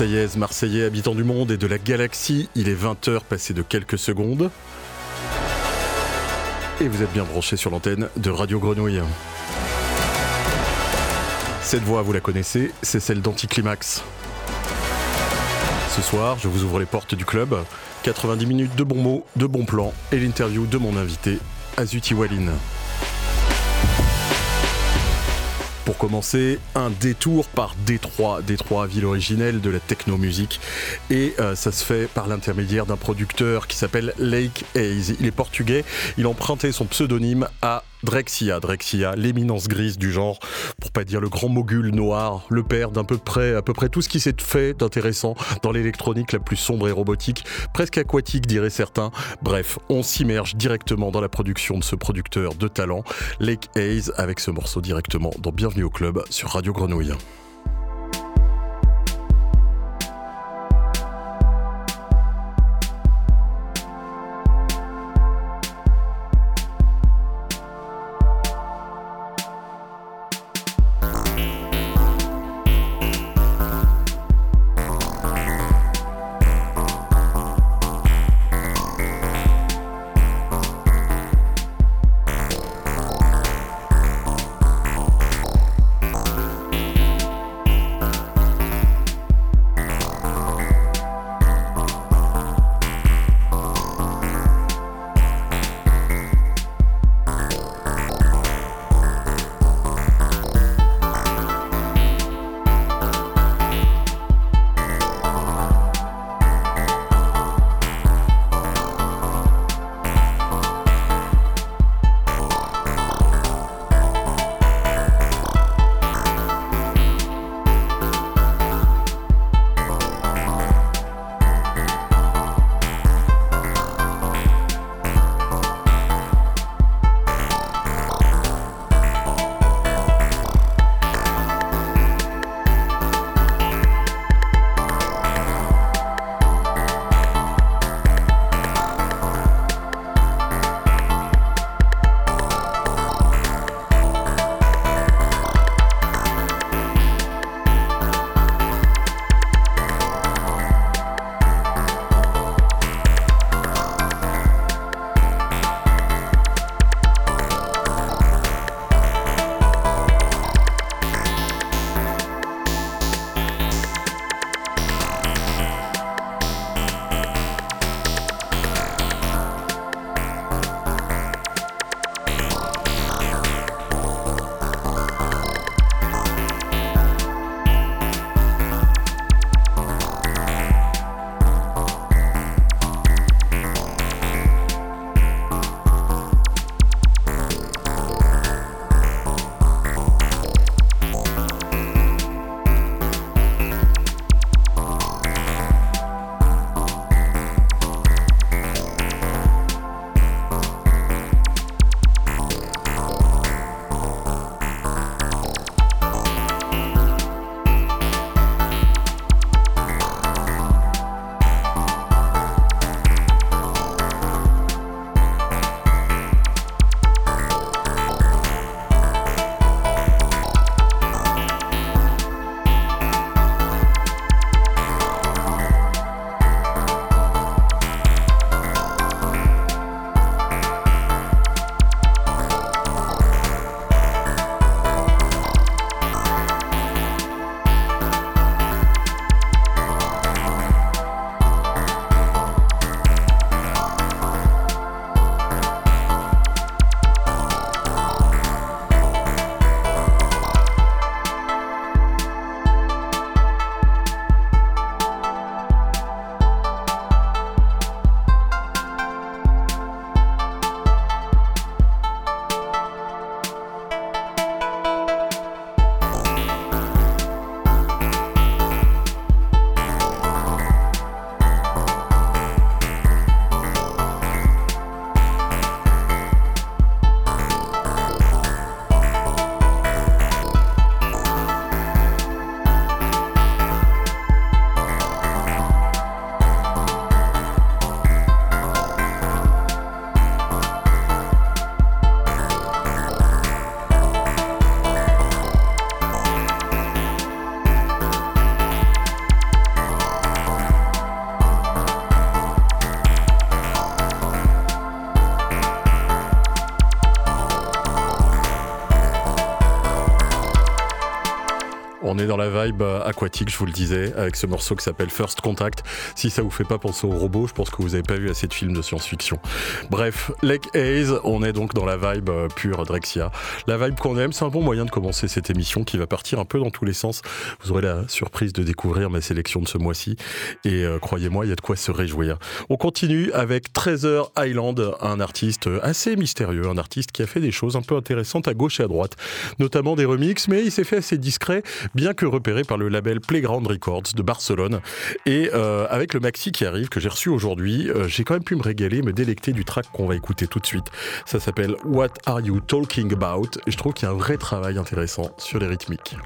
Marseillaise, Marseillais, habitants du monde et de la galaxie, il est 20h passé de quelques secondes. Et vous êtes bien branchés sur l'antenne de Radio Grenouille. Cette voix, vous la connaissez, c'est celle d'Anticlimax. Ce soir, je vous ouvre les portes du club. 90 minutes de bons mots, de bons plans et l'interview de mon invité, Azuti Walin. Pour commencer, un détour par Détroit, Détroit, ville originelle de la techno-musique. Et euh, ça se fait par l'intermédiaire d'un producteur qui s'appelle Lake Hayes. Il est portugais, il a emprunté son pseudonyme à Drexia, Drexia, l'éminence grise du genre, pour pas dire le grand mogul noir, le père d'un peu près, à peu près tout ce qui s'est fait d'intéressant dans l'électronique la plus sombre et robotique, presque aquatique diraient certains. Bref, on s'immerge directement dans la production de ce producteur de talent, Lake Hayes, avec ce morceau directement dans Bienvenue au club sur Radio Grenouille. Dans la vibe euh, aquatique, je vous le disais, avec ce morceau qui s'appelle First Contact. Si ça vous fait pas penser au robot, je pense que vous avez pas vu assez de films de science-fiction. Bref, Lake Haze, on est donc dans la vibe euh, pure Drexia. La vibe qu'on aime, c'est un bon moyen de commencer cette émission qui va partir un peu dans tous les sens. Vous aurez la surprise de découvrir ma sélection de ce mois-ci. Et euh, croyez-moi, il y a de quoi se réjouir. On continue avec Treasure Island, un artiste assez mystérieux, un artiste qui a fait des choses un peu intéressantes à gauche et à droite, notamment des remixes, mais il s'est fait assez discret, bien que repéré par le label Playground Records de Barcelone. Et euh, avec le maxi qui arrive, que j'ai reçu aujourd'hui, euh, j'ai quand même pu me régaler, me délecter du track qu'on va écouter tout de suite. Ça s'appelle What Are You Talking About? Et je trouve qu'il y a un vrai travail intéressant sur les rythmiques.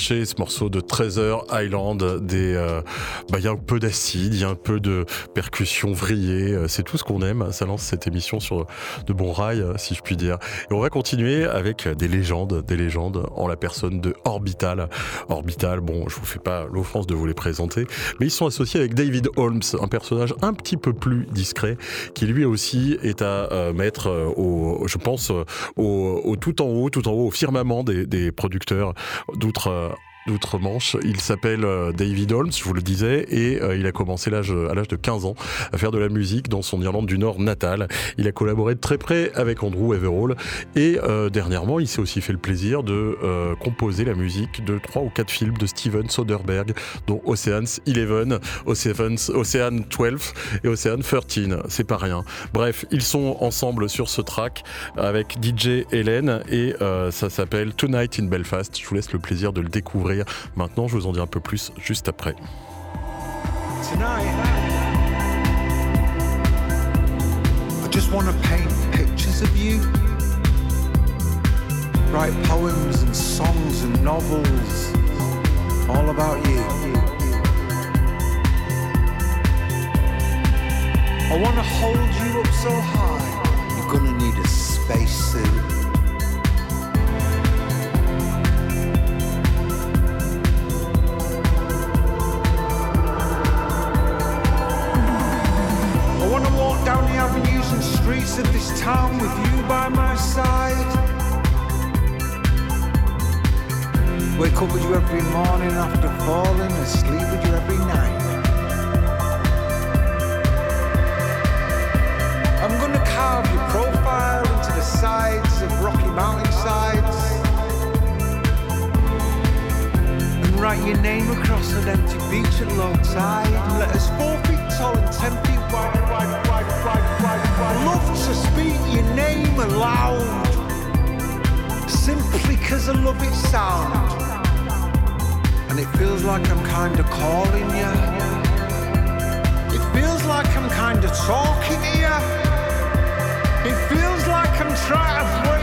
Ce morceau de Treasure Island. Des, euh, bah, il y a un peu d'acide, il y a un peu de percussion vrillée. Euh, c'est tout ce qu'on aime. Ça lance cette émission sur de bons rails, si je puis dire. Et on va continuer avec des légendes, des légendes en la personne de Orbital. Bon, je vous fais pas l'offense de vous les présenter, mais ils sont associés avec David Holmes, un personnage un petit peu plus discret, qui lui aussi est à euh, mettre au, je pense, au, tout en haut, tout en haut, au firmament des, des producteurs d'outre d'outre-Manche. Il s'appelle euh, David Holmes, je vous le disais, et euh, il a commencé à l'âge de 15 ans à faire de la musique dans son Irlande du Nord natale. Il a collaboré de très près avec Andrew Everall et euh, dernièrement, il s'est aussi fait le plaisir de composer la musique de trois ou quatre films de Steven Soderbergh, dont Ocean's 11, Ocean's, Ocean 12 et Ocean 13. C'est pas rien. Bref, ils sont ensemble sur ce track avec DJ Hélène et ça s'appelle Tonight in Belfast. Je vous laisse le plaisir de le découvrir Maintenant, je vous en dis un peu plus juste après. I just want to paint pictures of you. Write poems and songs and novels all about you. I want to hold you up so high, you're gonna need a spacesuit. Streets of this town with you by my side. Wake up with you every morning after falling asleep with you every night. I'm gonna carve your profile into the sides of rocky mountainsides and write your name across an empty beach at low tide. Let us four feet tall and ten feet wide, wide, wide. Love to speak your name aloud, simply cause I love its sound. And it feels like I'm kinda calling you. It feels like I'm kinda talking to you. It feels like I'm trying to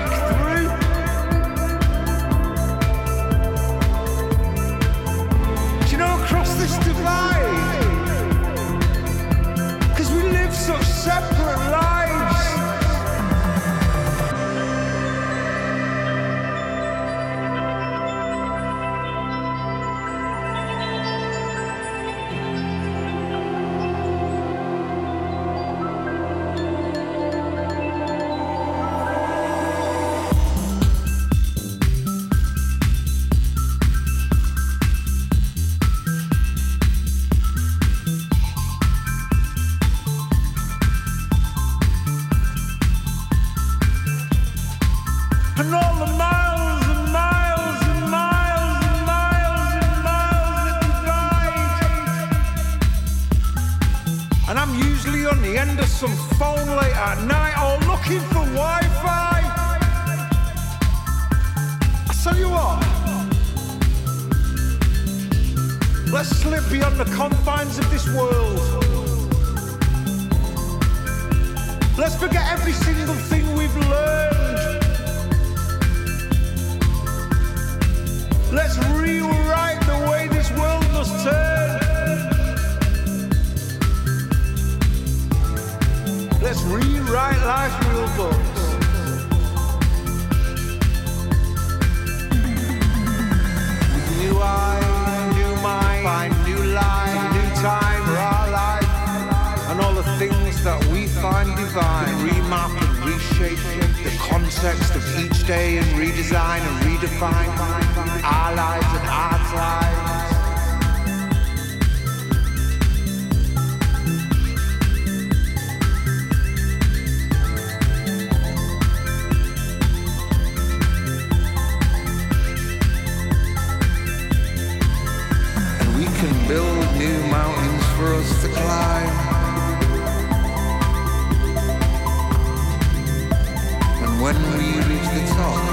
And when we reach the top,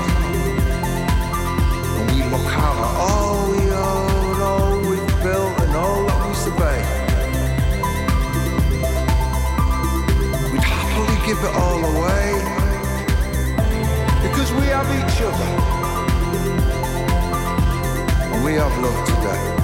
out all we own, all we've built, and all that we we'd happily give it all away. Because we have each other, we have love today.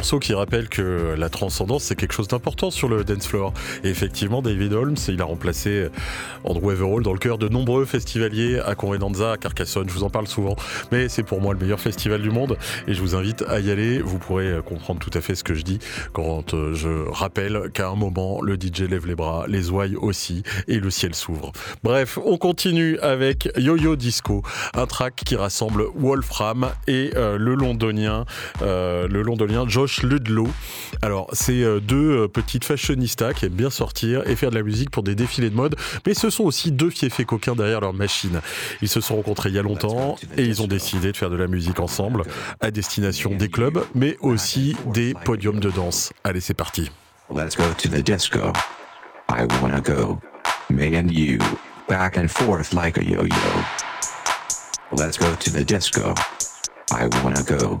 Morceau qui rappelle que la transcendance, c'est quelque chose d'important sur le dance floor. Et effectivement, David Holmes, il a remplacé Andrew Everall dans le cœur de nombreux festivaliers à Convenanza, à Carcassonne. Je vous en parle souvent, mais c'est pour moi le meilleur festival du monde et je vous invite à y aller. Vous pourrez comprendre tout à fait ce que je dis quand euh, je rappelle qu'à un moment, le DJ lève les bras, les ouailles aussi et le ciel s'ouvre. Bref, on continue avec Yo-Yo Disco, un track qui rassemble Wolfram et euh, le londonien, euh, le londonien Josh Ludlow. Alors, c'est euh, deux euh, petites fashionistas qui aiment bien sortir et faire de la musique pour des défilés de mode, mais ce sont aussi deux fiefs coquins derrière leur machine. Ils se sont rencontrés il y a longtemps et ils ont décidé de faire de la musique ensemble à destination des clubs, mais aussi des podiums de danse. Allez, c'est parti. Let's go to the disco. I wanna go. Me and you. Back and forth like a yo-yo. Let's go to the disco. I wanna go.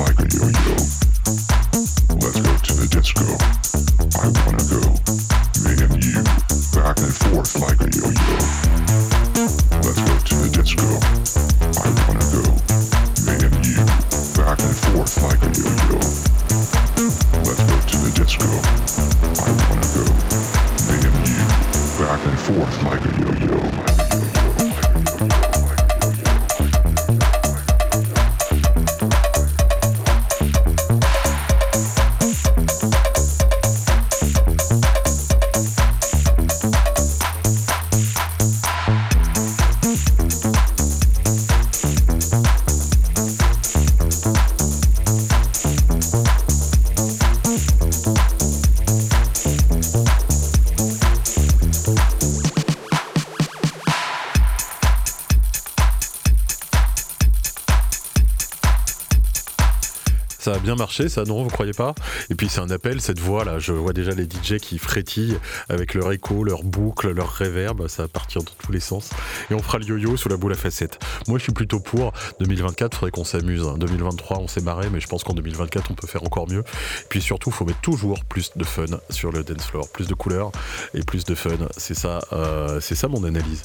Like a yo-yo. Ça a bien marché, ça, non, vous croyez pas? Et puis c'est un appel, cette voix là, je vois déjà les DJ qui frétillent avec leur écho, leur boucle, leur reverb, ça va partir dans tous les sens. Et on fera le yo-yo sous la boule à facettes. Moi je suis plutôt pour 2024, faudrait qu'on s'amuse. 2023 on s'est marré, mais je pense qu'en 2024 on peut faire encore mieux. Puis surtout, faut mettre toujours plus de fun sur le dance floor, plus de couleurs et plus de fun. C'est ça, euh, c'est ça mon analyse.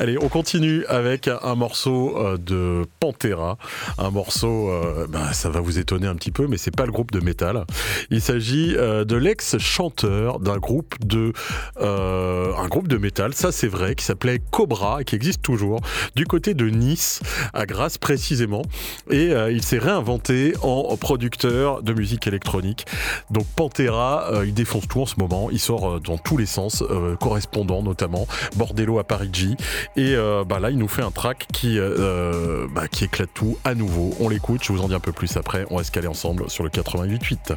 Allez, on continue avec un morceau euh, de Pantera, un morceau, euh, bah, ça va vous étonner un petit peu, mais c'est pas le groupe de métal. Il s'agit de l'ex-chanteur d'un groupe de, un groupe de métal, ça c'est vrai, qui s'appelait Cobra, qui existe toujours, du côté de Nice, à Grasse précisément, et il s'est réinventé en producteur de musique électronique. Donc Pantera, il défonce tout en ce moment, il sort dans tous les sens, correspondant notamment, Bordello à Paris G, et bah là il nous fait un track qui, bah, qui éclate tout à nouveau. On l'écoute, je vous en dis un peu plus après, on va ensemble sur le 88.8.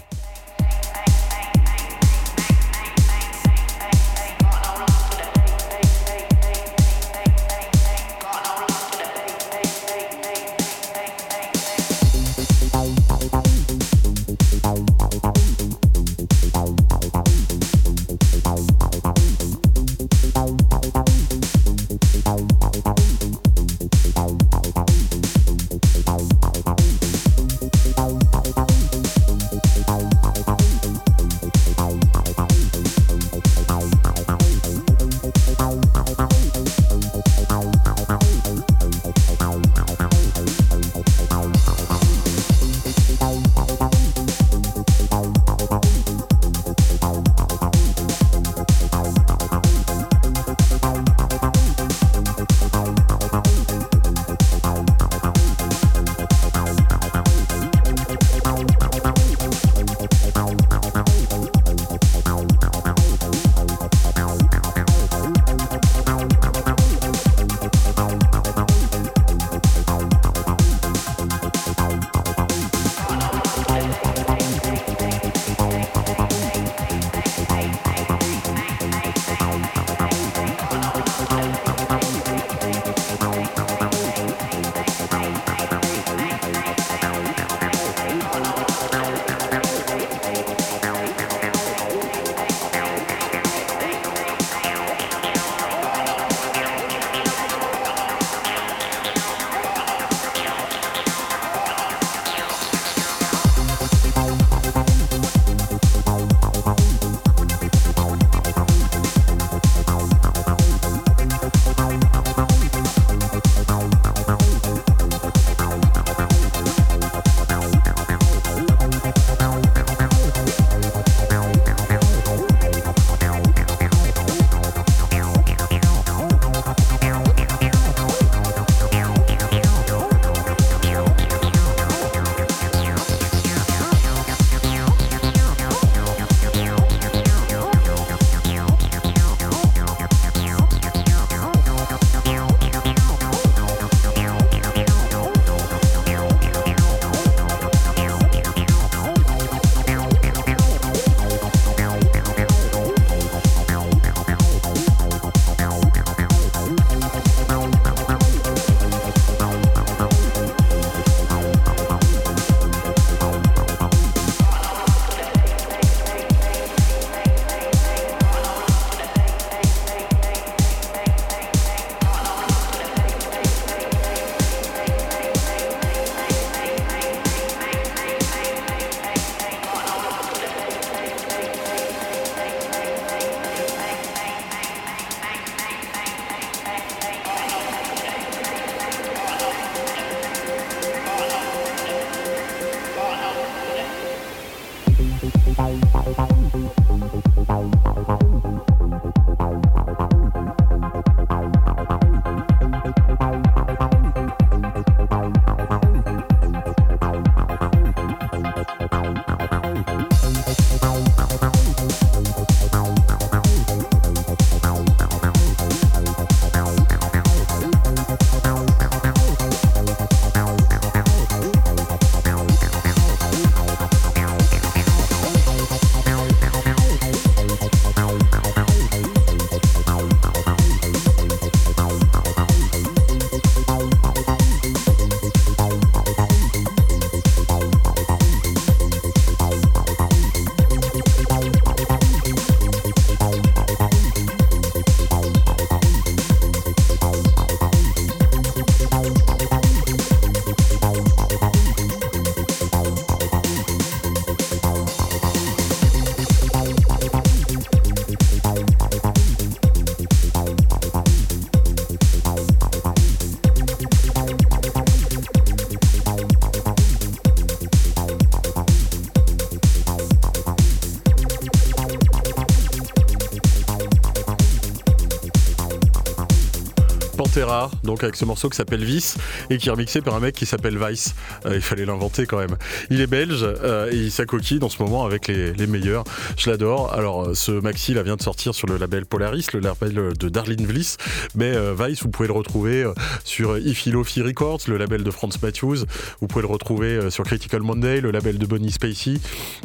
Serra, donc avec ce morceau qui s'appelle Vice et qui est remixé par un mec qui s'appelle Vice. Euh, il fallait l'inventer quand même. Il est belge et il s'acoquille en ce moment avec les, meilleurs. Je l'adore. Alors ce maxi là vient de sortir sur le label Polaris, le label de Darlene Vliss, mais Vice vous pouvez le retrouver sur Ifilofi Records, le label de Franz Matthews. Vous pouvez le retrouver sur Critical Monday, le label de Bonnie Spacey.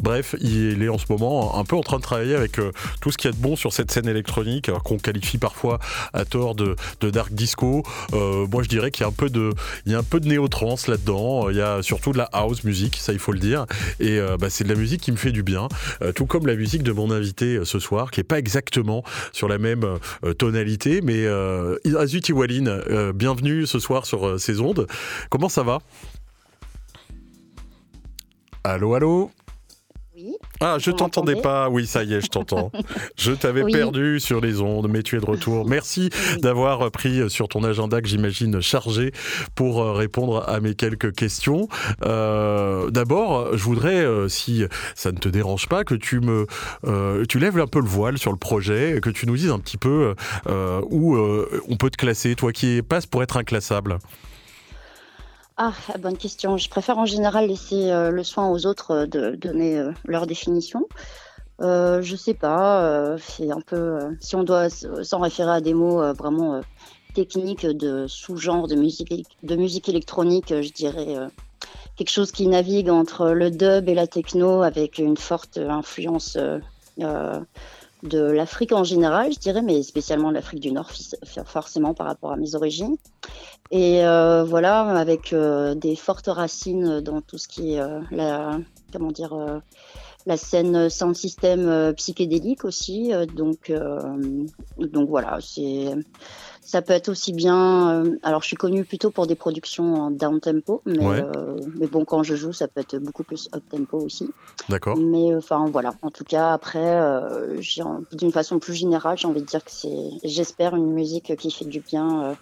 Bref, il est en ce moment un peu en train de travailler avec tout ce qu'il y a de bon sur cette scène électronique qu'on qualifie parfois à tort de, dark disco. Euh, moi, je dirais qu'il y a un peu de, il y a un peu de néo-trance là-dedans. Il y a surtout de la house music, ça il faut le dire. Et euh, bah, c'est de la musique qui me fait du bien, euh, tout comme la musique de mon invité ce soir, qui est pas exactement sur la même tonalité, mais Azuti Walin, bienvenue ce soir sur ces ondes. Comment ça va? Allô, allô? Ah, je t'entendais pas. Oui, ça y est, je t'entends. je t'avais perdu sur les ondes, mais tu es de retour. Merci d'avoir pris sur ton agenda que j'imagine chargé pour euh, répondre à mes quelques questions. Euh, d'abord, je voudrais, euh, si ça ne te dérange pas, que tu me, tu lèves un peu le voile sur le projet, que tu nous dises un petit peu où on peut te classer, toi qui passes pour être inclassable. Ah, bonne question. Je préfère en général laisser euh, le soin aux autres euh, de donner euh, leur définition. je sais pas, c'est un peu. si on doit s'en référer à des mots vraiment techniques de sous-genre de musique, de musique électronique, je dirais quelque chose qui navigue entre le dub et la techno avec une forte influence de l'Afrique en général, je dirais, mais spécialement l'Afrique du Nord, forcément par rapport à mes origines. Et euh, voilà, avec euh, des fortes racines dans tout ce qui est euh, la, comment dire, la scène sound system psychédélique aussi. donc, donc voilà, c'est ça peut être aussi bien. Euh, alors, je suis connue plutôt pour des productions en down tempo, mais, euh, mais bon, quand je joue, ça peut être beaucoup plus up tempo aussi. D'accord. Mais euh, enfin, voilà. En tout cas, après, d'une façon plus générale, j'ai envie de dire que c'est, j'espère, une musique qui fait du bien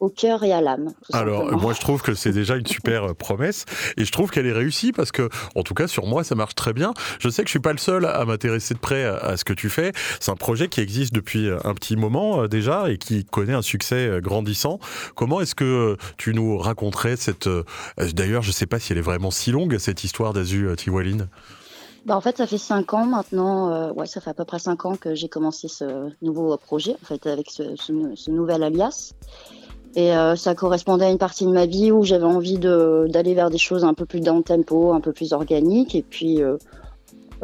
au cœur et à l'âme. Alors, moi, je trouve que c'est déjà une super euh, promesse et je trouve qu'elle est réussie parce que, en tout cas, sur moi, ça marche très bien. Je sais que je suis pas le seul à m'intéresser de près à, ce que tu fais. C'est un projet qui existe depuis euh, un petit moment euh, déjà et qui connaît un succès grandissant. Comment est-ce que tu nous raconterais cette. D'ailleurs, je sais pas si elle est vraiment si longue, cette histoire d'Azu Tiwalin. Bah en fait, ça fait cinq ans maintenant. ouais, ça fait à peu près cinq ans que j'ai commencé ce nouveau projet, en fait, avec ce, ce nouvel alias. Et euh, ça correspondait à une partie de ma vie où j'avais envie d'aller vers des choses un peu plus down tempo, un peu plus organiques. Et puis, euh,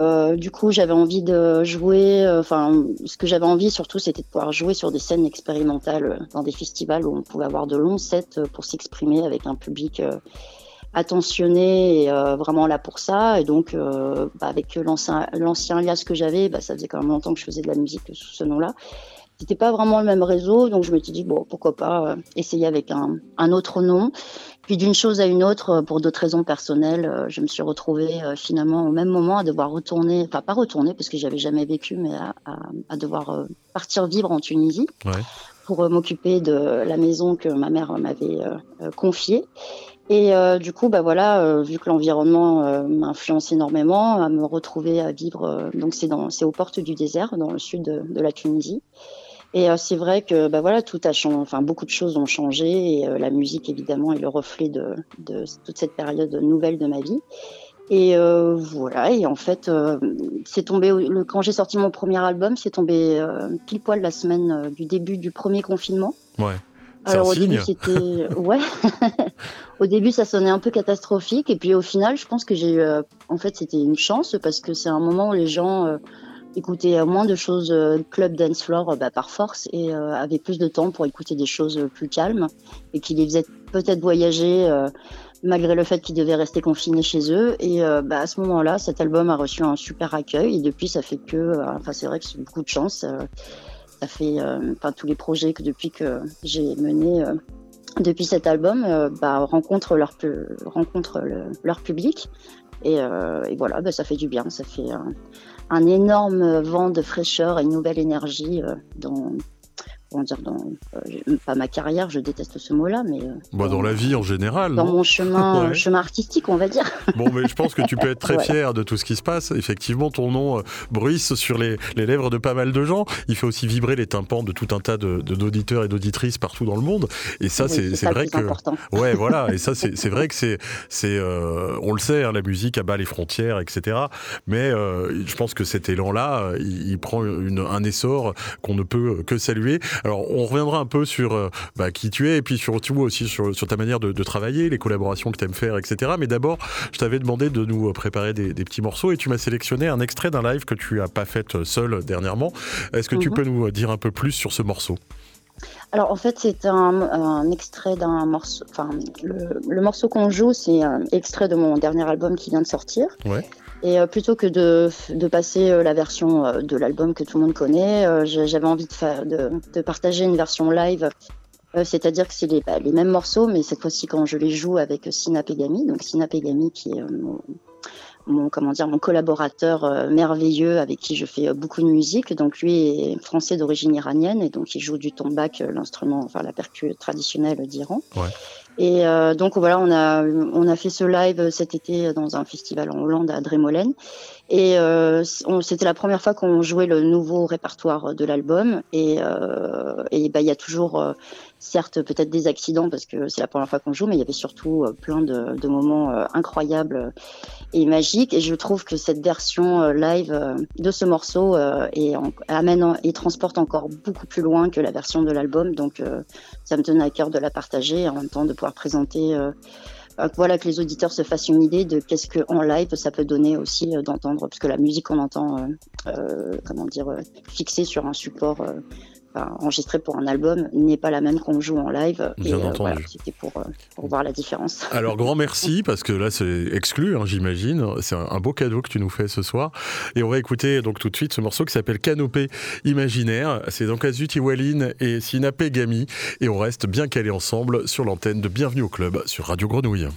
euh, du coup, j'avais envie de jouer. Enfin, ce que j'avais envie surtout, c'était de pouvoir jouer sur des scènes expérimentales dans des festivals où on pouvait avoir de longs sets pour s'exprimer avec un public attentionné et vraiment là pour ça. Et donc, bah, avec l'ancien alias que j'avais, bah, ça faisait quand même longtemps que je faisais de la musique sous ce nom-là. C'était pas vraiment le même réseau, donc je me suis dit bon, pourquoi pas euh, essayer avec un, un, autre nom. Puis d'une chose à une autre, euh, pour d'autres raisons personnelles, euh, je me suis retrouvée finalement au même moment à devoir retourner, enfin pas retourner parce que j'avais jamais vécu, mais à, à, à devoir partir vivre en Tunisie ouais. pour m'occuper de la maison que ma mère m'avait confiée. Et euh, du coup, bah voilà, euh, vu que l'environnement m'influence énormément, à me retrouver à vivre. donc c'est dans, c'est aux portes du désert, dans le sud de, de la Tunisie. Et euh, c'est vrai que bah voilà, tout a changé, enfin beaucoup de choses ont changé et euh, la musique évidemment est le reflet de, de, toute cette période nouvelle de ma vie. Et euh, voilà, et en fait, c'est tombé le, quand j'ai sorti mon premier album, c'est tombé pile poil la semaine du début du premier confinement. Ouais. Alors au début c'était ouais. au début ça sonnait un peu catastrophique et puis au final je pense que j'ai eu en fait c'était une chance parce que c'est un moment où les gens écouter moins de choses euh, club dance floor euh, bah, par force et euh, avait plus de temps pour écouter des choses plus calmes et qui les faisaient peut-être voyager malgré le fait qu'ils devaient rester confinés chez eux. Et bah, à ce moment-là, cet album a reçu un super accueil et depuis, ça fait que, enfin, c'est vrai que c'est beaucoup de chance. ça fait, enfin, tous les projets que depuis que j'ai menés depuis cet album, bah, rencontrent leur, rencontrent leur public. Et, et voilà, bah, ça fait du bien, ça fait un énorme vent de fraîcheur et une nouvelle énergie euh, dans, comment dire, dans euh, pas ma carrière, je déteste ce mot-là, mais euh, Bah, dans la vie en général. dans mon chemin, Ouais. chemin artistique, on va dire. Bon, mais je pense que tu peux être très fier de tout ce qui se passe. Effectivement, ton nom euh, bruisse sur les, les lèvres de pas mal de gens. Il fait aussi vibrer les tympans de tout un tas de- de- d'auditeurs et d'auditrices partout dans le monde. Et ça, Oui, c'est vrai que. important. Ouais, voilà. Et ça, c'est vrai que c'est, euh, on le sait, hein, la musique abat les frontières, etc. Mais euh, je pense que cet élan-là, euh, il, il prend une- un essor qu'on ne peut que saluer. Alors, on reviendra un peu sur euh, bah, qui tu es et puis surtout aussi sur, sur ta manière de, de travailler, les collaborations que tu aimes faire, etc. Mais d'abord, je t'avais demandé de nous préparer des, des petits morceaux et tu m'as sélectionné un extrait d'un live que tu as pas fait seul dernièrement. Est-ce que tu Mhm. peux nous dire un peu plus sur ce morceau? Alors en fait, c'est un, un extrait d'un morceau. Enfin, le, le morceau qu'on joue, c'est un extrait de mon dernier album qui vient de sortir. Ouais. Et euh, plutôt que de, passer euh, la version euh, de l'album que tout le monde connaît, j'avais envie de, faire, de, partager une version live. C'est-à-dire que c'est les, bah, les mêmes morceaux, mais cette fois-ci quand je les joue avec Sina Pegami. Donc Sina Pegami qui est mon, comment dire mon collaborateur merveilleux avec qui je fais beaucoup de musique. Donc lui est français d'origine iranienne et donc il joue du tombak, l'instrument, enfin la percu traditionnelle d'Iran. Ouais. Et euh, donc voilà, on a on a fait ce live cet été dans un festival en Hollande à Dremolen. Et euh, c'était la première fois qu'on jouait le nouveau répertoire de l'album. Et euh, et bah il y a toujours euh, certes peut-être des accidents parce que c'est la première fois qu'on joue, mais il y avait surtout euh, plein de, de moments euh, incroyables et magiques. Et je trouve que cette version euh, live euh, de ce morceau euh, est en- amène et transporte encore beaucoup plus loin que la version de l'album. Donc euh, ça me tenait à cœur de la partager en même temps de pouvoir présenter. Euh, voilà que les auditeurs se fassent une idée de qu'est-ce que en live ça peut donner aussi euh, d'entendre parce que la musique qu'on entend euh, comment dire fixée sur un support enfin, enregistré pour un album n'est pas la même qu'on joue en live Bien et euh, entendu. voilà, c'était pour, euh, pour voir la différence Alors grand merci parce que là c'est exclu, hein, j'imagine. C'est un, un beau cadeau que tu nous fais ce soir. Et on va écouter donc tout de suite ce morceau qui s'appelle Canopée imaginaire. C'est donc Azut Iwaline et Sina Pegami et on reste bien calés ensemble sur l'antenne de Bienvenue au club sur Radio Grenouille.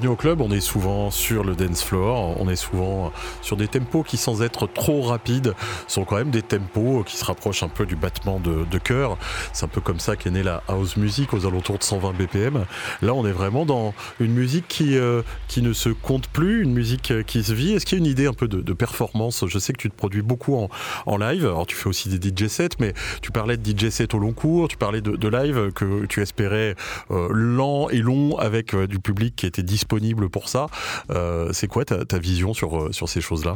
Bienvenue au club, on est souvent sur le dance floor, on est souvent sur des tempos qui sans être trop rapides sont quand même des tempos qui se rapprochent un peu du battement de, cœur. C'est un peu comme ça qu'est née la house music aux alentours de 120 BPM. Là on est vraiment dans une musique qui, euh, qui ne se compte plus, une musique qui se vit. Est-ce qu'il y a une idée un peu de, performance? Je sais que tu te produis beaucoup en, en, live, alors tu fais aussi des DJ sets, mais tu parlais de DJ sets au long cours, tu parlais de, live que tu espérais euh, lent et long avec euh, du public qui était disponible pour ça. Euh, c'est quoi ta, vision sur, euh, sur ces choses-là?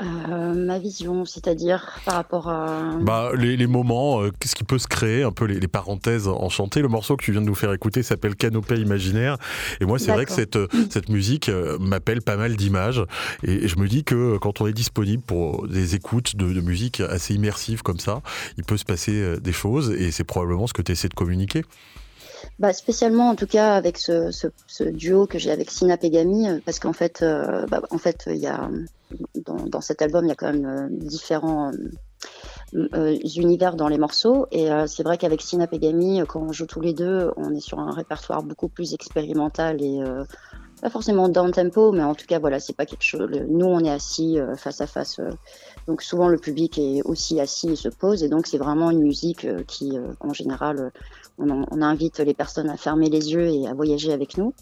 Euh, ma vision, c'est-à-dire par rapport à... Bah, les, moments, qu'est-ce qui peut se créer, un peu les, parenthèses enchantées. Le morceau que tu viens de nous faire écouter s'appelle Canopée imaginaire. Et moi, c'est vrai que cette, cette musique m'appelle pas mal d'images. Et, je me dis que quand on est disponible pour des écoutes de, de musique assez immersives comme ça, il peut se passer des choses. Et c'est probablement ce que tu essaies de communiquer. Bah, spécialement en tout cas avec ce, ce, duo que j'ai avec Sina Pegami, euh, parce qu'en fait, euh, bah, en fait, il y a dans, dans, cet album il y a quand même euh, différents univers dans les morceaux, et c'est vrai qu'avec Sina Pegami, quand on joue tous les deux, on est sur un répertoire beaucoup plus expérimental et pas forcément down tempo, mais en tout cas voilà, c'est pas quelque chose. Nous, on est assis face à face. Donc souvent le public est aussi assis et se pose et donc c'est vraiment une musique qui en général on, invite les personnes à fermer les yeux et à voyager avec nous.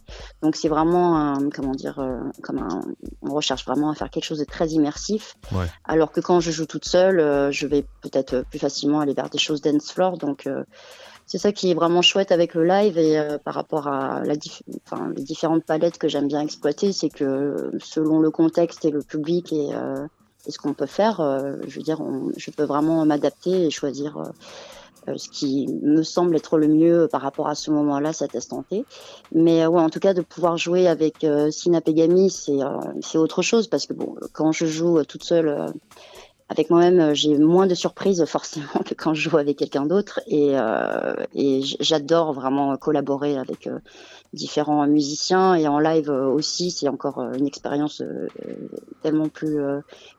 Donc c'est vraiment un, comment dire, euh, comme un, on recherche vraiment à faire quelque chose de très immersif. Alors que quand je joue toute seule, euh, je vais peut-être plus facilement aller vers des choses dance floor. Donc euh, c'est ça qui est vraiment chouette avec le live et par rapport à la enfin, les différentes palettes que j'aime bien exploiter, c'est que selon le contexte et le public et, ce qu'on peut faire, je veux dire, je peux vraiment m'adapter et choisir euh, ce qui me semble être le mieux par rapport à ce moment-là, cet instant T. Mais euh, ouais, en tout cas, de pouvoir jouer avec euh, Sina Pegami, c'est autre chose parce que bon, quand je joue toute seule avec moi-même, j'ai moins de surprises forcément que quand je joue avec quelqu'un d'autre. Et, et j'adore vraiment collaborer avec différents musiciens. Et en live aussi, c'est encore une expérience tellement plus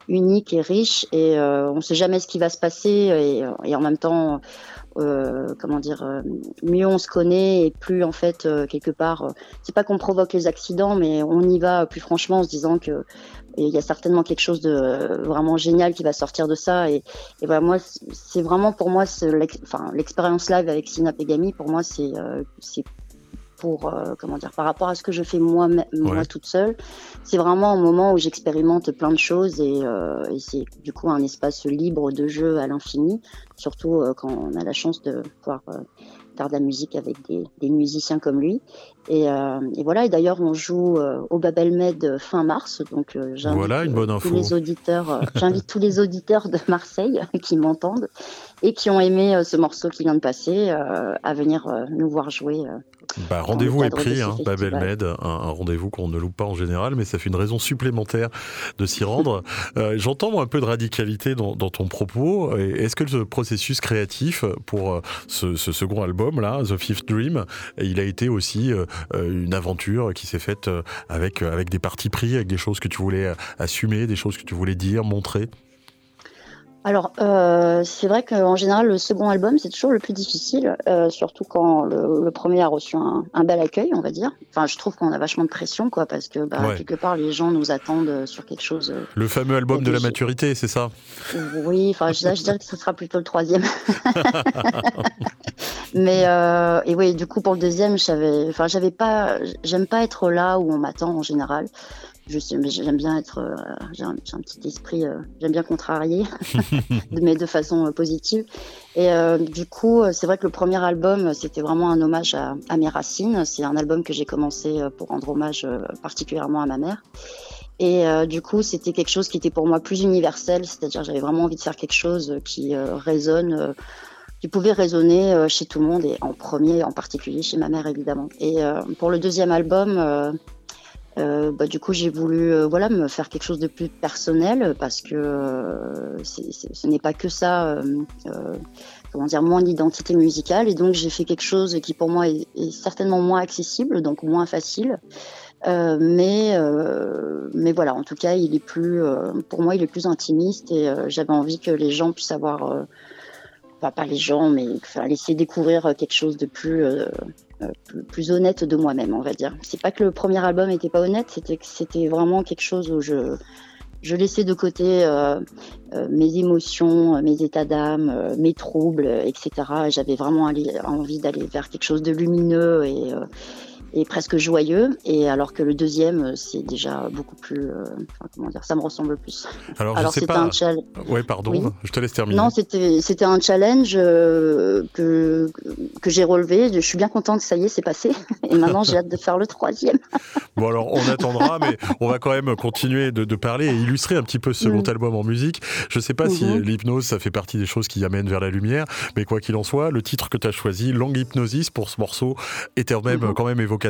unique et riche. Et on ne sait jamais ce qui va se passer. Et, en même temps, euh, comment dire, euh, mieux on se connaît et plus en fait euh, quelque part, c'est pas qu'on provoque les accidents, mais on y va plus franchement en se disant que il y a certainement quelque chose de vraiment génial qui va sortir de ça. Et, et voilà, moi, c'est vraiment pour moi, l'expérience live avec Sina Pegami, pour moi, c'est c'est pour euh, comment dire par rapport à ce que je fais moi moi toute seule c'est vraiment un moment où j'expérimente plein de choses et, euh, et c'est du coup un espace libre de jeu à l'infini surtout euh, quand on a la chance de pouvoir faire de la musique avec des, des musiciens comme lui. Et, et, voilà. Et d'ailleurs on joue au Babel Med fin mars. Donc j'invite voilà une bonne tous les auditeurs j'invite tous les auditeurs de Marseille qui m'entendent et qui ont aimé ce morceau qui vient de passer à venir nous voir jouer bah, rendez-vous est pris, hein, Babel Med, un, rendez-vous qu'on ne loupe pas en général, mais ça fait une raison supplémentaire de s'y rendre. euh, J'entends un peu de radicalité dans, dans ton propos. Est-ce que le processus créatif pour euh, ce, ce, second album là, The Fifth Dream, il a été aussi euh, euh, une aventure qui s'est faite avec avec des partis pris, avec des choses que tu voulais assumer, des choses que tu voulais dire, montrer alors, euh, c'est vrai qu'en général, le second album, c'est toujours le plus difficile, euh, surtout quand le, premier a reçu un, bel accueil, on va dire. Enfin, je trouve qu'on a vachement de pression, quoi, parce que bah, quelque part, les gens nous attendent sur quelque chose. Euh, le fameux album de la maturité, c'est ça? Oui, enfin, je, je, dirais que ce sera plutôt le troisième. Mais et oui, du coup, pour le deuxième, j'avais, enfin, j'avais pas, j'aime pas être là où on m'attend en général j'aime bien être, euh, j'ai un, petit esprit, euh, j'aime bien contrarier, mais de façon euh, positive. Et du coup, c'est vrai que le premier album, c'était vraiment un hommage à, mes racines. C'est un album que j'ai commencé pour rendre hommage particulièrement à ma mère. Et du coup, c'était quelque chose qui était pour moi plus universel, c'est-à-dire j'avais vraiment envie de faire quelque chose qui résonne qui pouvait résonner chez tout le monde et en premier en particulier chez ma mère évidemment. Et pour le deuxième album, euh, bah, du coup, j'ai voulu euh, voilà me faire quelque chose de plus personnel parce que euh, ce n'est pas que ça, euh, euh, comment dire, mon identité musicale. Et donc, j'ai fait quelque chose qui pour moi est, est, certainement moins accessible, donc moins facile. mais mais voilà, en tout cas, il est plus, pour moi, il est plus intimiste et j'avais envie que les gens puissent avoir pas, les gens, mais enfin, laisser découvrir quelque chose de plus, plus, plus, honnête de moi-même, on va dire. C'est pas que le premier album était pas honnête, c'était que c'était vraiment quelque chose où je je laissais de côté euh, euh, mes émotions, mes états d'âme, euh, mes troubles, etc. J'avais vraiment envie d'aller vers quelque chose de lumineux et, et presque joyeux. Et alors que le deuxième, c'est déjà beaucoup plus. Euh, comment dire Ça me ressemble plus. Alors, alors c'était un challenge. Ouais, pardon, je te laisse terminer. Non, c'était un challenge euh, que, que j'ai relevé. Je suis bien contente que ça y est, c'est passé. Et maintenant, j'ai hâte de faire le troisième. bon, alors, on attendra, mais on va quand même continuer de, de parler et illustrer un petit peu ce second mm. album en musique. Je sais pas si mm-hmm. l'hypnose, ça fait partie des choses qui amènent vers la lumière, mais quoi qu'il en soit, le titre que tu as choisi, Langue Hypnosis, pour ce morceau, était même, mm-hmm. quand même évoqué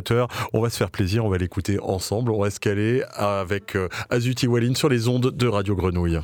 on va se faire plaisir, on va l'écouter ensemble. On va se caler avec euh, Azuti Wallin sur les ondes de Radio Grenouille.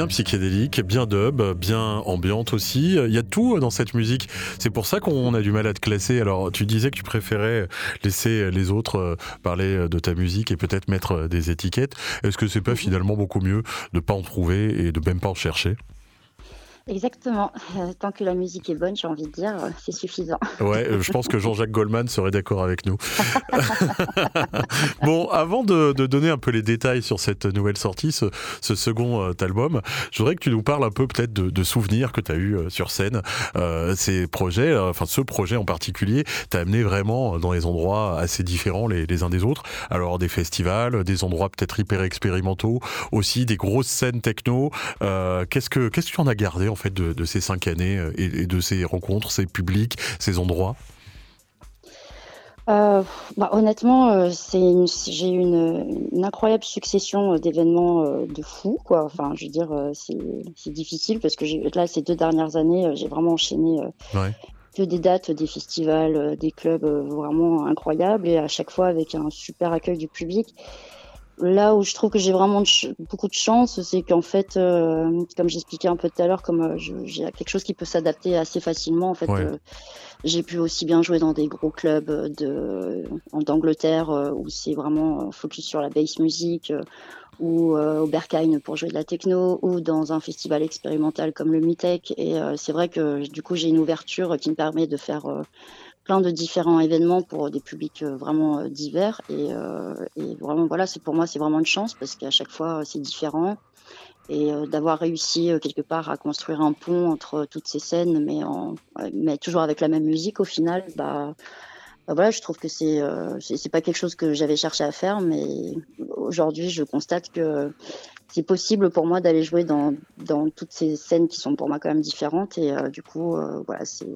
Bien psychédélique, bien dub, bien ambiante aussi. Il y a tout dans cette musique. C'est pour ça qu'on a du mal à te classer. Alors, tu disais que tu préférais laisser les autres parler de ta musique et peut-être mettre des étiquettes. Est-ce que c'est pas mhm. finalement beaucoup mieux de pas en trouver et de même pas en chercher? Exactement. Euh, tant que la musique est bonne, j'ai envie de dire, euh, c'est suffisant. Ouais, euh, je pense que Jean-Jacques Goldman serait d'accord avec nous. bon, avant de, donner un peu les détails sur cette nouvelle sortie, ce, second album, je voudrais que tu nous parles un peu peut-être de, souvenirs que tu as eu sur scène. ces projets, enfin ce projet en particulier, t'a amené vraiment dans des endroits assez différents les, les uns des autres. Alors des festivals, des endroits peut-être hyper expérimentaux, aussi des grosses scènes techno. qu'est-ce que qu'est-ce que tu en as gardé en fait de, ces cinq années euh, et, de ces rencontres, ces publics, ces endroits euh, bah, honnêtement, euh, j'ai eu une, incroyable succession d'événements de fous. Quoi. Enfin, je veux dire, c'est difficile parce que là, ces deux dernières années, j'ai vraiment enchaîné que des dates, des festivals, des clubs vraiment incroyables et à chaque fois avec un super accueil du public. Là où je trouve que j'ai vraiment beaucoup de chance, c'est qu'en fait, euh, comme j'expliquais un peu tout à l'heure, comme euh, j'ai quelque chose qui peut s'adapter assez facilement, en fait, euh, j'ai pu aussi bien jouer dans des gros clubs de d'Angleterre où c'est vraiment focus sur la bass music, ou au Berkheim pour jouer de la techno, ou dans un festival expérimental comme le Mitech. Et c'est vrai que du coup, j'ai une ouverture qui me permet de faire plein de différents événements pour des publics euh, vraiment euh, divers. Euh, et, vraiment, voilà, c'est pour moi, c'est vraiment une chance parce qu'à chaque fois, c'est différent. Et d'avoir réussi quelque part à construire un pont entre toutes ces scènes, mais, en, mais toujours avec la même musique au final, bah, bah voilà, je trouve que c'est c'est pas quelque chose que j'avais cherché à faire, mais aujourd'hui, je constate que c'est possible pour moi d'aller jouer dans, dans toutes ces scènes qui sont pour moi quand même différentes. Et du coup, voilà, c'est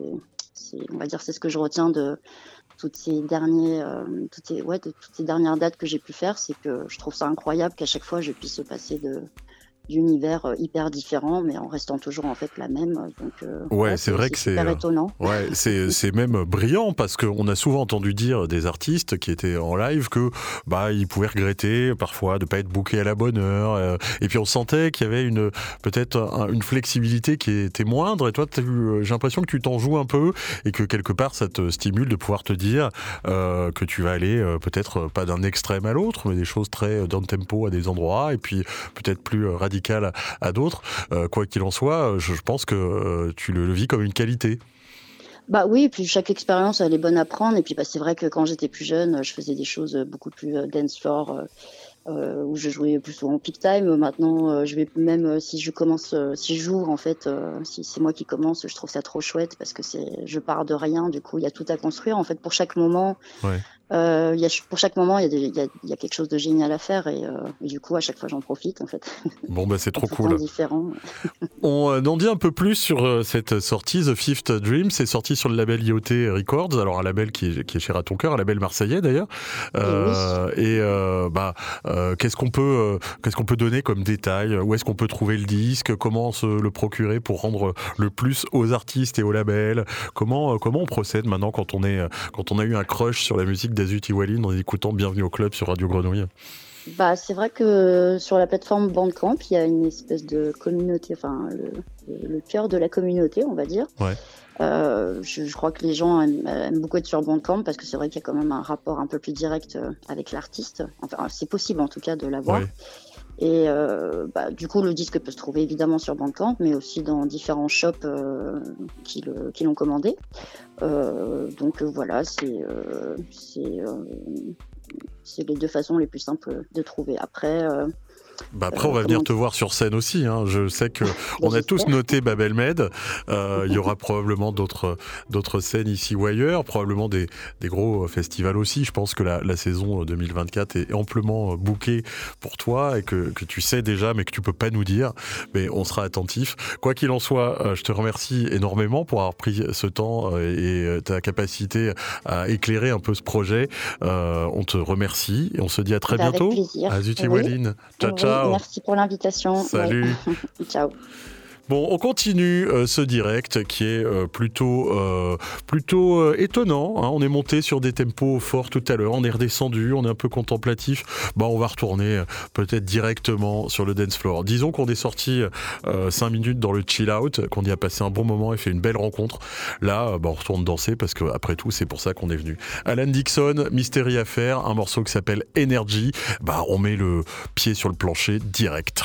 on va dire, c'est ce que je retiens de toutes ces dernières, euh, toutes ces, ouais, toutes ces dernières dates que j'ai pu faire, c'est que je trouve ça incroyable qu'à chaque fois je puisse passer de d'univers euh, hyper différents, mais en restant toujours en fait la même. Donc, euh, ouais, c'est vrai que c'est étonnant. Ouais, c'est même brillant parce qu'on a souvent entendu dire des artistes qui étaient en live que bah ils pouvaient regretter parfois de pas être bookés à la bonne heure. et puis on sentait qu'il y avait une peut-être une flexibilité qui était moindre. Et toi, j'ai l'impression que tu t'en joues un peu et que quelque part ça te stimule de pouvoir te dire que tu vas aller peut-être pas d'un extrême à l'autre, mais des choses très down tempo à des endroits et puis peut-être plus radicales à, d'autres. Euh, quoi qu'il en soit, je, pense que euh, tu le, vis comme une qualité. Bah oui, puis chaque expérience elle est bonne à prendre. Et puis bah, c'est vrai que quand j'étais plus jeune, je faisais des choses beaucoup plus euh, dance floor. où je jouais plus souvent peak time. Maintenant, je vais même si je commence, si je joue en fait, si c'est moi qui commence, je trouve ça trop chouette parce que c'est, je pars de rien. Du coup, il y a tout à construire. En fait, pour chaque moment, ouais. Euh, y a, pour chaque moment, il y, y, a quelque chose de génial à faire et, euh, du coup, à chaque fois, j'en profite en fait. Bon, bah, c'est trop cool. Différent. On euh, en dit un peu plus sur cette sortie, The Fifth Dream. C'est sorti sur le label IoT Records, alors un label qui est, qui est cher à ton cœur, un label marseillais d'ailleurs. et bah, qu'est-ce qu'on peut, qu'est-ce qu'on peut donner comme détail? Où est-ce qu'on peut trouver le disque? Comment se le procurer pour rendre le plus aux artistes et aux labels Comment, comment on procède maintenant quand on est, quand on a eu un crush sur la musique d'Azuti Walin en écoutant Bienvenue au club sur Radio Grenouille bah, c'est vrai que sur la plateforme Bandcamp, il y a une espèce de communauté, enfin le, cœur de la communauté, on va dire. Euh, je, crois que les gens aiment, beaucoup être sur Bandcamp parce que c'est vrai qu'il y a quand même un rapport un peu plus direct euh, avec l'artiste. Enfin, c'est possible en tout cas de l'avoir. Et euh, bah, du coup, le disque peut se trouver évidemment sur Bandcamp, mais aussi dans différents shops qui l'ont commandé. donc voilà, c'est c'est les deux façons les plus simples de trouver. Après, euh, bah après, on va venir te voir sur scène aussi. Hein. Je sais que on a tous noté Babel Med. Euh, il y aura probablement d'autres d'autres scènes ici ou ailleurs, probablement des, des gros festivals aussi. Je pense que la, la saison 2024 est amplement bookée pour toi et que, que, tu sais déjà, mais que tu peux pas nous dire. Mais on sera attentif. Quoi qu'il en soit, euh, je te remercie énormément pour avoir pris ce temps euh, et ta capacité à éclairer un peu ce projet. on te remercie et on se dit à très bientôt. À Zuti oui. Ciao, ciao. Merci pour l'invitation. Salut. Ciao. Bon, on continue euh, ce direct qui est euh, plutôt, euh, étonnant. Hein. On est monté sur des tempos forts tout à l'heure, on est redescendu, on est un peu contemplatif. Bah, on va retourner peut-être directement sur le dance floor. Disons qu'on est sorti 5 minutes dans le chill out, qu'on y a passé un bon moment et fait une belle rencontre. Là, bah, on retourne danser parce qu'après tout, c'est pour ça qu'on est venu. Alan Dixon, Mystery Affair, un morceau qui s'appelle Energy. Bah, on met le pied sur le plancher direct.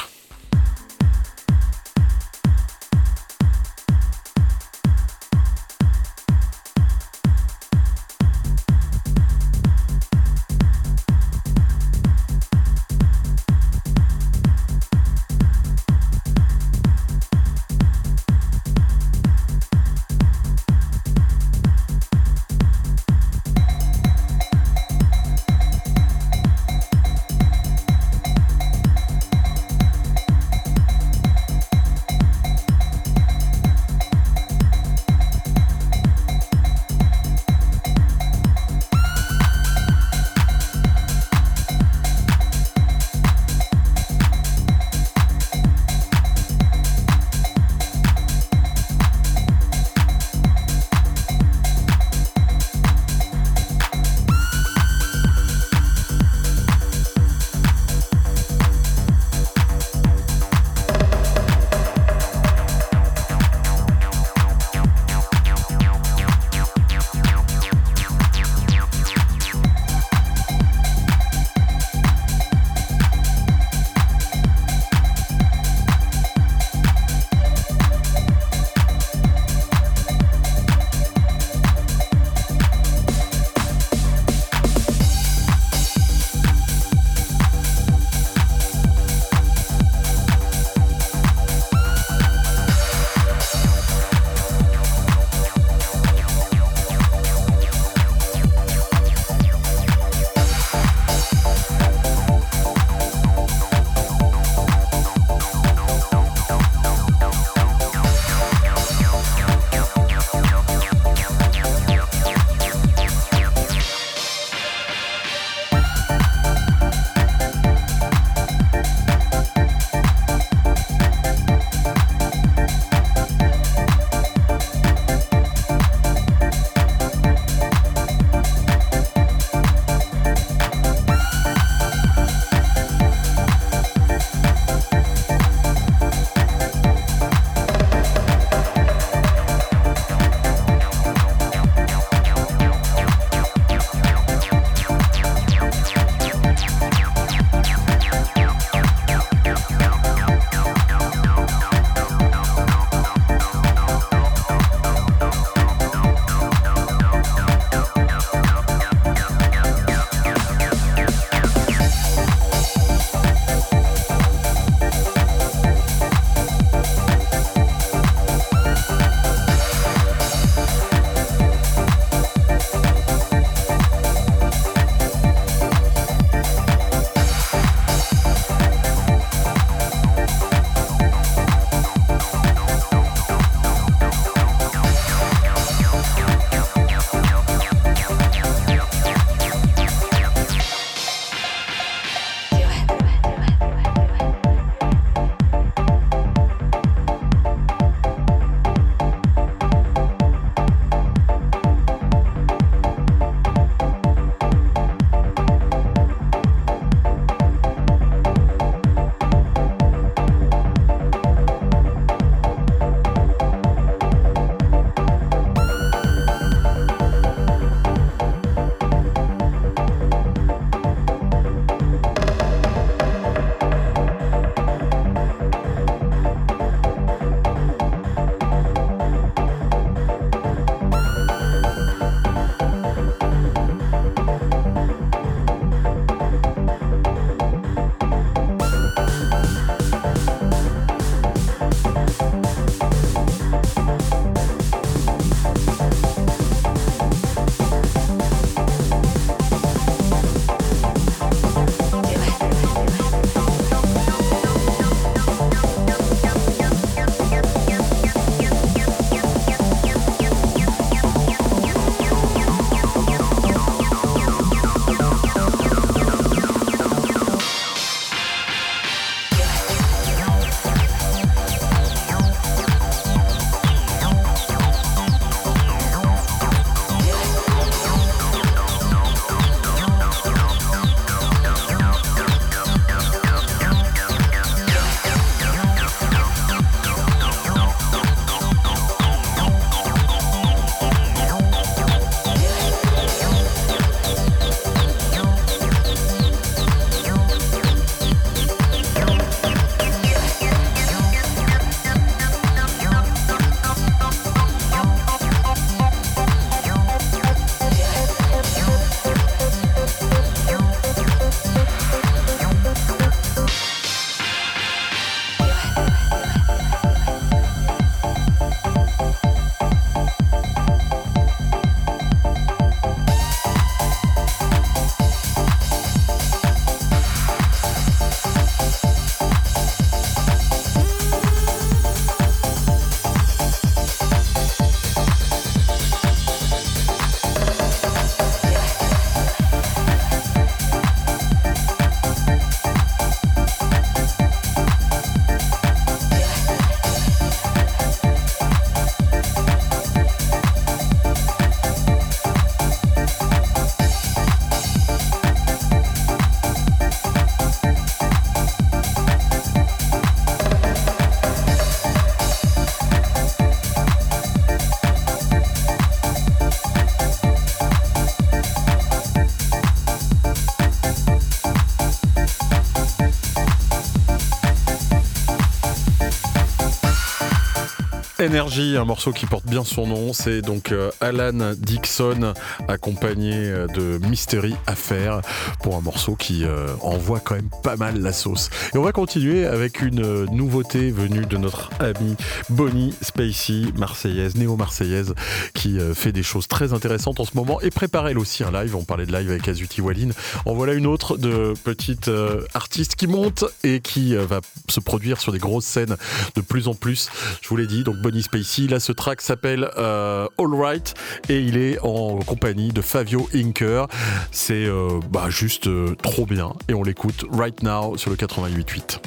Énergie, un morceau qui porte bien son nom, c'est donc euh, Alan Dixon accompagné euh, de Mystery Affair pour un morceau qui euh, envoie quand même pas mal la sauce. Et on va continuer avec une nouveauté venue de notre amie Bonnie Spacey, marseillaise, néo-marseillaise, qui fait des choses très intéressantes en ce moment et prépare elle aussi un live. On parlait de live avec Azuti Walin. En voilà une autre de petite artiste qui monte et qui va se produire sur des grosses scènes de plus en plus. Je vous l'ai dit, donc Bonnie Spacey. Là, ce track s'appelle euh, All Right et il est en compagnie de Fabio Inker. C'est euh, bah, juste euh, trop bien et on l'écoute right now sur le 88.8.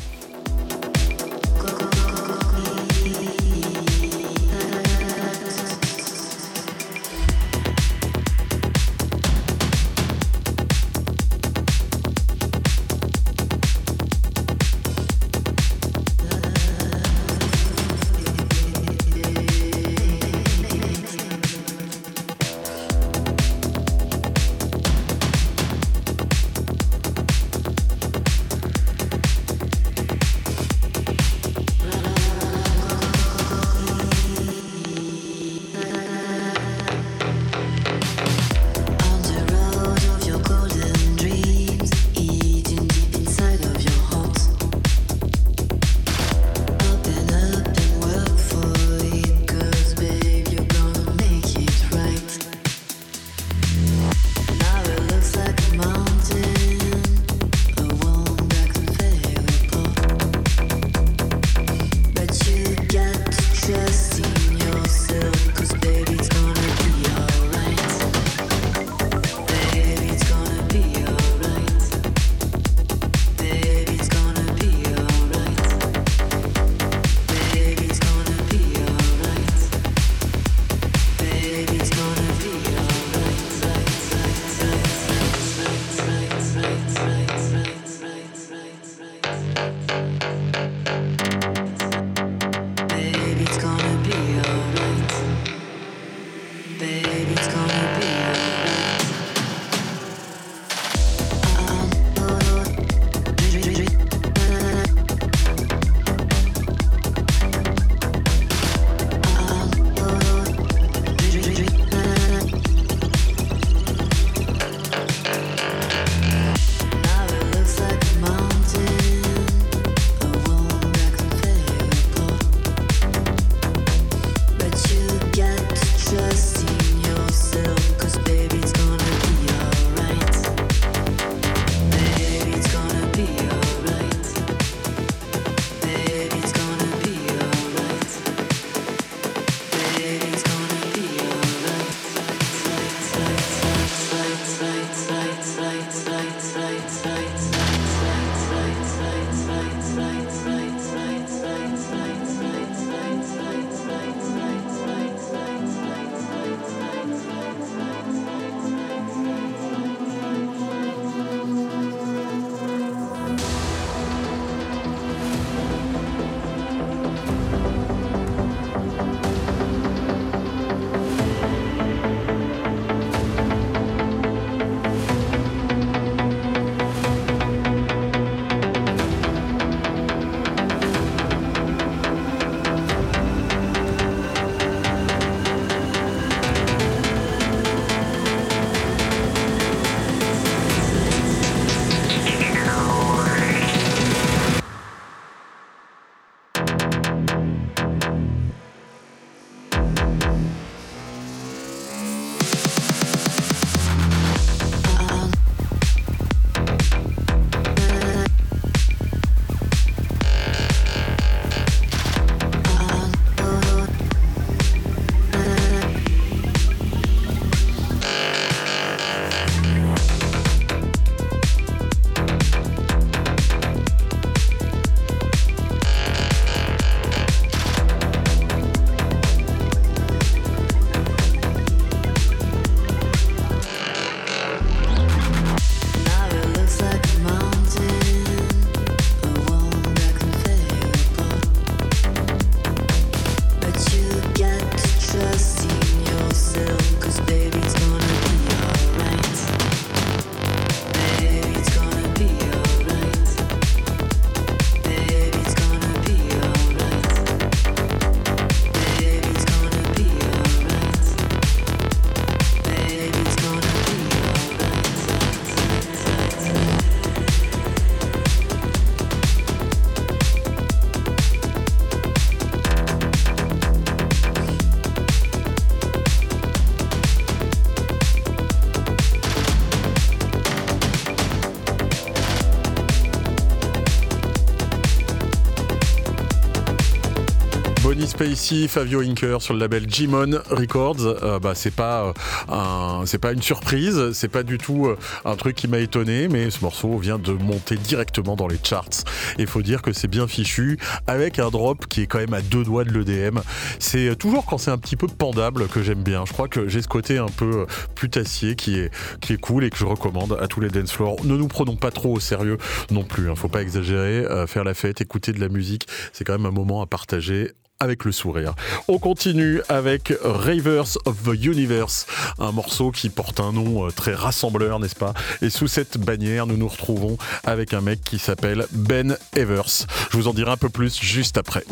Spacey, Fabio Inker sur le label Jimon Records. Euh, bah, c'est pas un, c'est pas une surprise, c'est pas du tout un truc qui m'a étonné, mais ce morceau vient de monter directement dans les charts. Et faut dire que c'est bien fichu, avec un drop qui est quand même à deux doigts de l'EDM. C'est toujours quand c'est un petit peu pendable que j'aime bien. Je crois que j'ai ce côté un peu putassier qui est, qui est cool et que je recommande à tous les dance floors. Ne nous prenons pas trop au sérieux non plus, hein. faut pas exagérer. faire la fête, écouter de la musique, c'est quand même un moment à partager avec le sourire. On continue avec Ravers of the Universe, un morceau qui porte un nom euh, très rassembleur, n'est-ce pas? Et sous cette bannière, nous nous retrouvons avec un mec qui s'appelle Ben Evers. Je vous en dirai un peu plus juste après.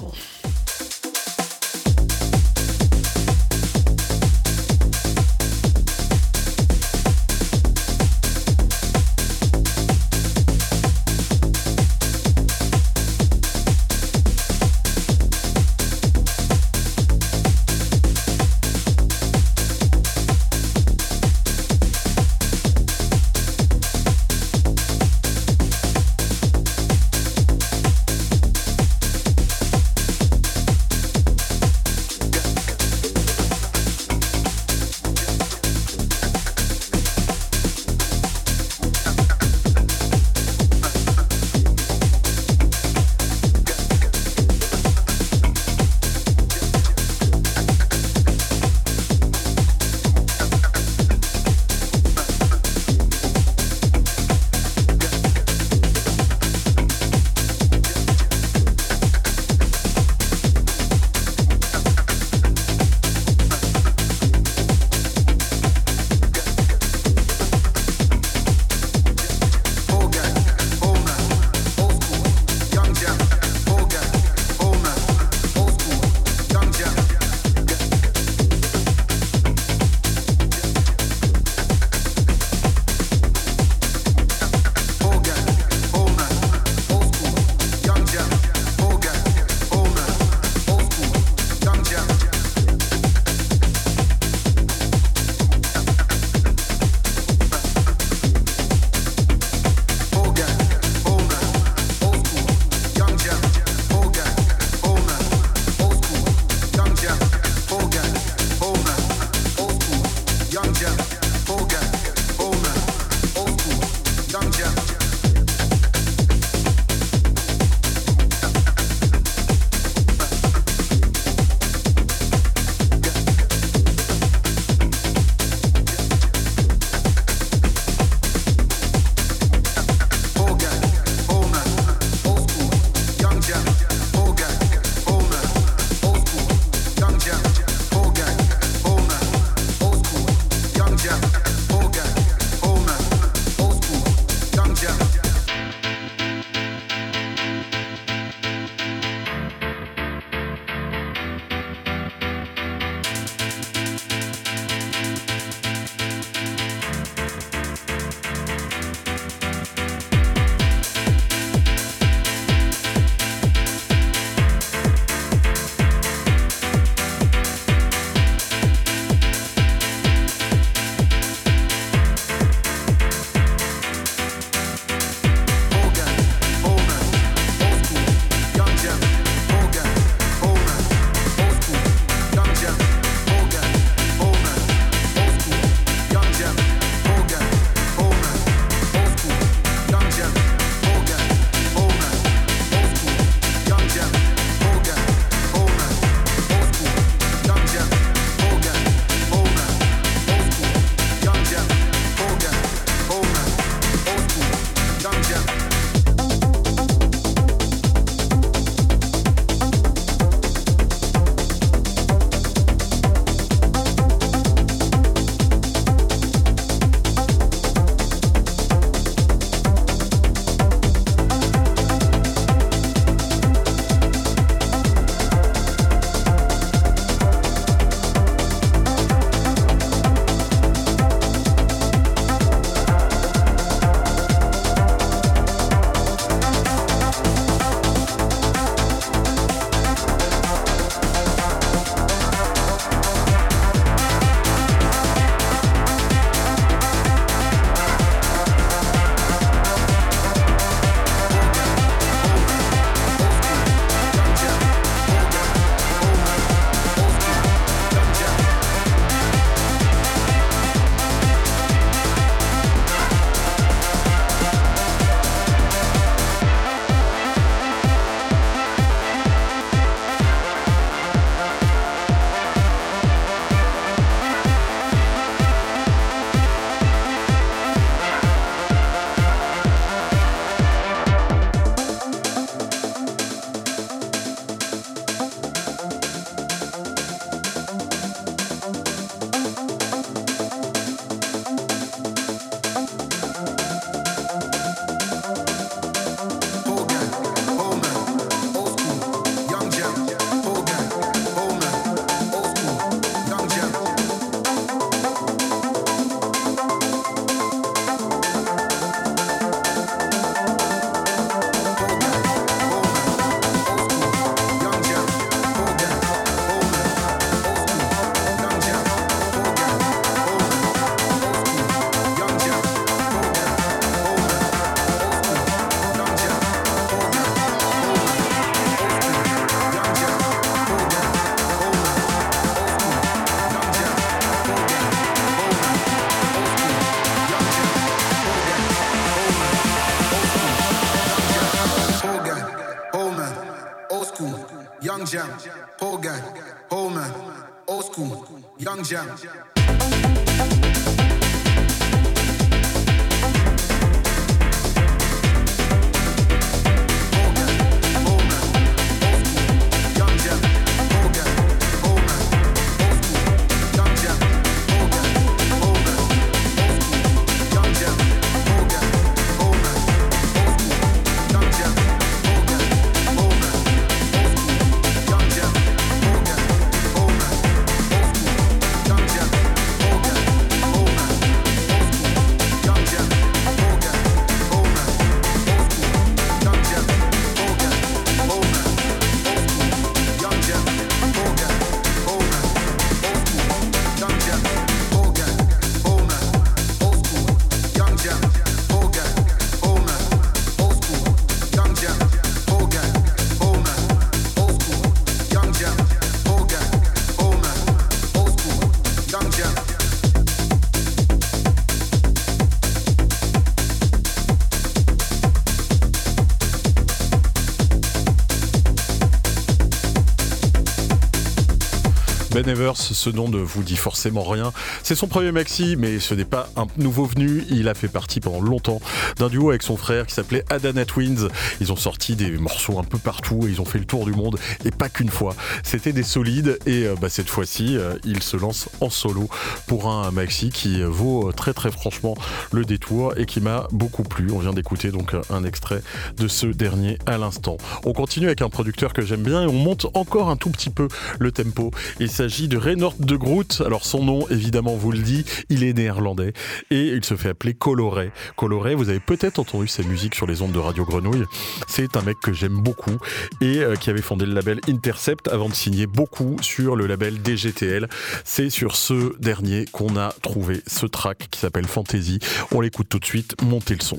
Ce nom ne vous dit forcément rien. C'est son premier maxi, mais ce n'est pas un nouveau venu. Il a fait partie pendant longtemps d'un duo avec son frère qui s'appelait Adana Twins. Ils ont sorti des morceaux un peu partout et ils ont fait le tour du monde et pas qu'une fois. C'était des solides et euh, bah, cette fois-ci, euh, il se lance en solo pour un maxi qui vaut très très franchement le détour et qui m'a beaucoup plu. On vient d'écouter donc un extrait de ce dernier à l'instant. On continue avec un producteur que j'aime bien et on monte encore un tout petit peu le tempo. Il s'agit de Reynard de Groot. Alors son nom, évidemment, vous le dit, il est néerlandais et il se fait appeler Coloré. Coloré, vous avez peut-être entendu sa musique sur les ondes de Radio Grenouille. C'est un mec que j'aime beaucoup et euh, qui avait fondé le label Intercept avant de signer beaucoup sur le label DGTL. C'est sur ce dernier qu'on a trouvé ce track qui s'appelle Fantasy. On l'écoute tout de suite, montez le son.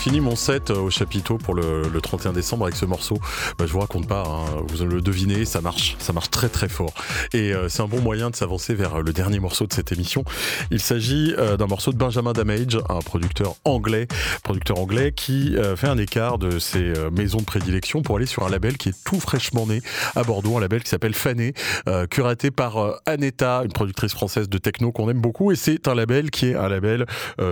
Fini mon set euh, au chapiteau pour le, le 31 décembre avec ce morceau. Bah, je vous raconte pas, hein, vous le devinez, ça marche, ça marche très très fort. Et euh, c'est un bon moyen de s'avancer vers euh, le dernier morceau de cette émission. Il s'agit d'un morceau de Benjamin Damage, un producteur anglais, producteur anglais qui fait un écart de ses maisons de prédilection pour aller sur un label qui est tout fraîchement né à Bordeaux, un label qui s'appelle Fané, curaté par Aneta, une productrice française de techno qu'on aime beaucoup. Et c'est un label qui est un label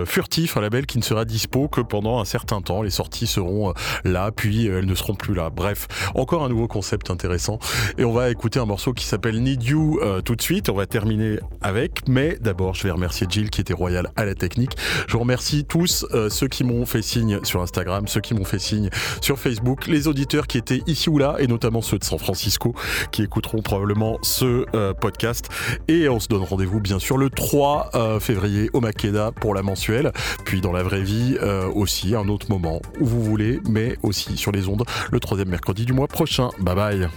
furtif, un label qui ne sera dispo que pendant un certain temps. Les sorties seront euh, là, puis euh, elles ne seront plus là. Bref, encore un nouveau concept intéressant. Et on va écouter un morceau qui s'appelle Need You euh, tout de suite. On va terminer avec, mais d'abord, je vais remercier Jill qui était royale à la technique. Je vous remercie tous ceux qui m'ont fait signe sur Instagram, ceux qui m'ont fait signe sur Facebook, les auditeurs qui étaient ici ou là, et notamment ceux de San Francisco qui écouteront probablement ce podcast. Et on se donne rendez-vous bien sûr le 3 euh, février au Makeda pour la mensuelle, puis dans la vraie vie aussi, un autre moment où vous voulez, mais aussi sur les ondes le troisième mercredi du mois prochain. Bye bye.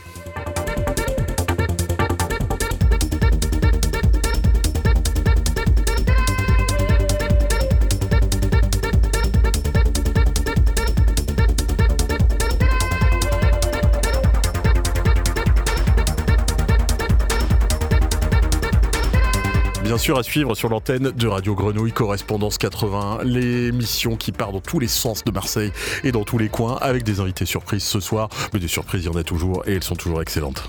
Sûr, à suivre sur l'antenne de Radio Grenouille, Correspondance 80, l'émission qui part dans tous les sens de Marseille et dans tous les coins avec des invités surprises ce soir. Mais des surprises, il y en a toujours et elles sont toujours excellentes.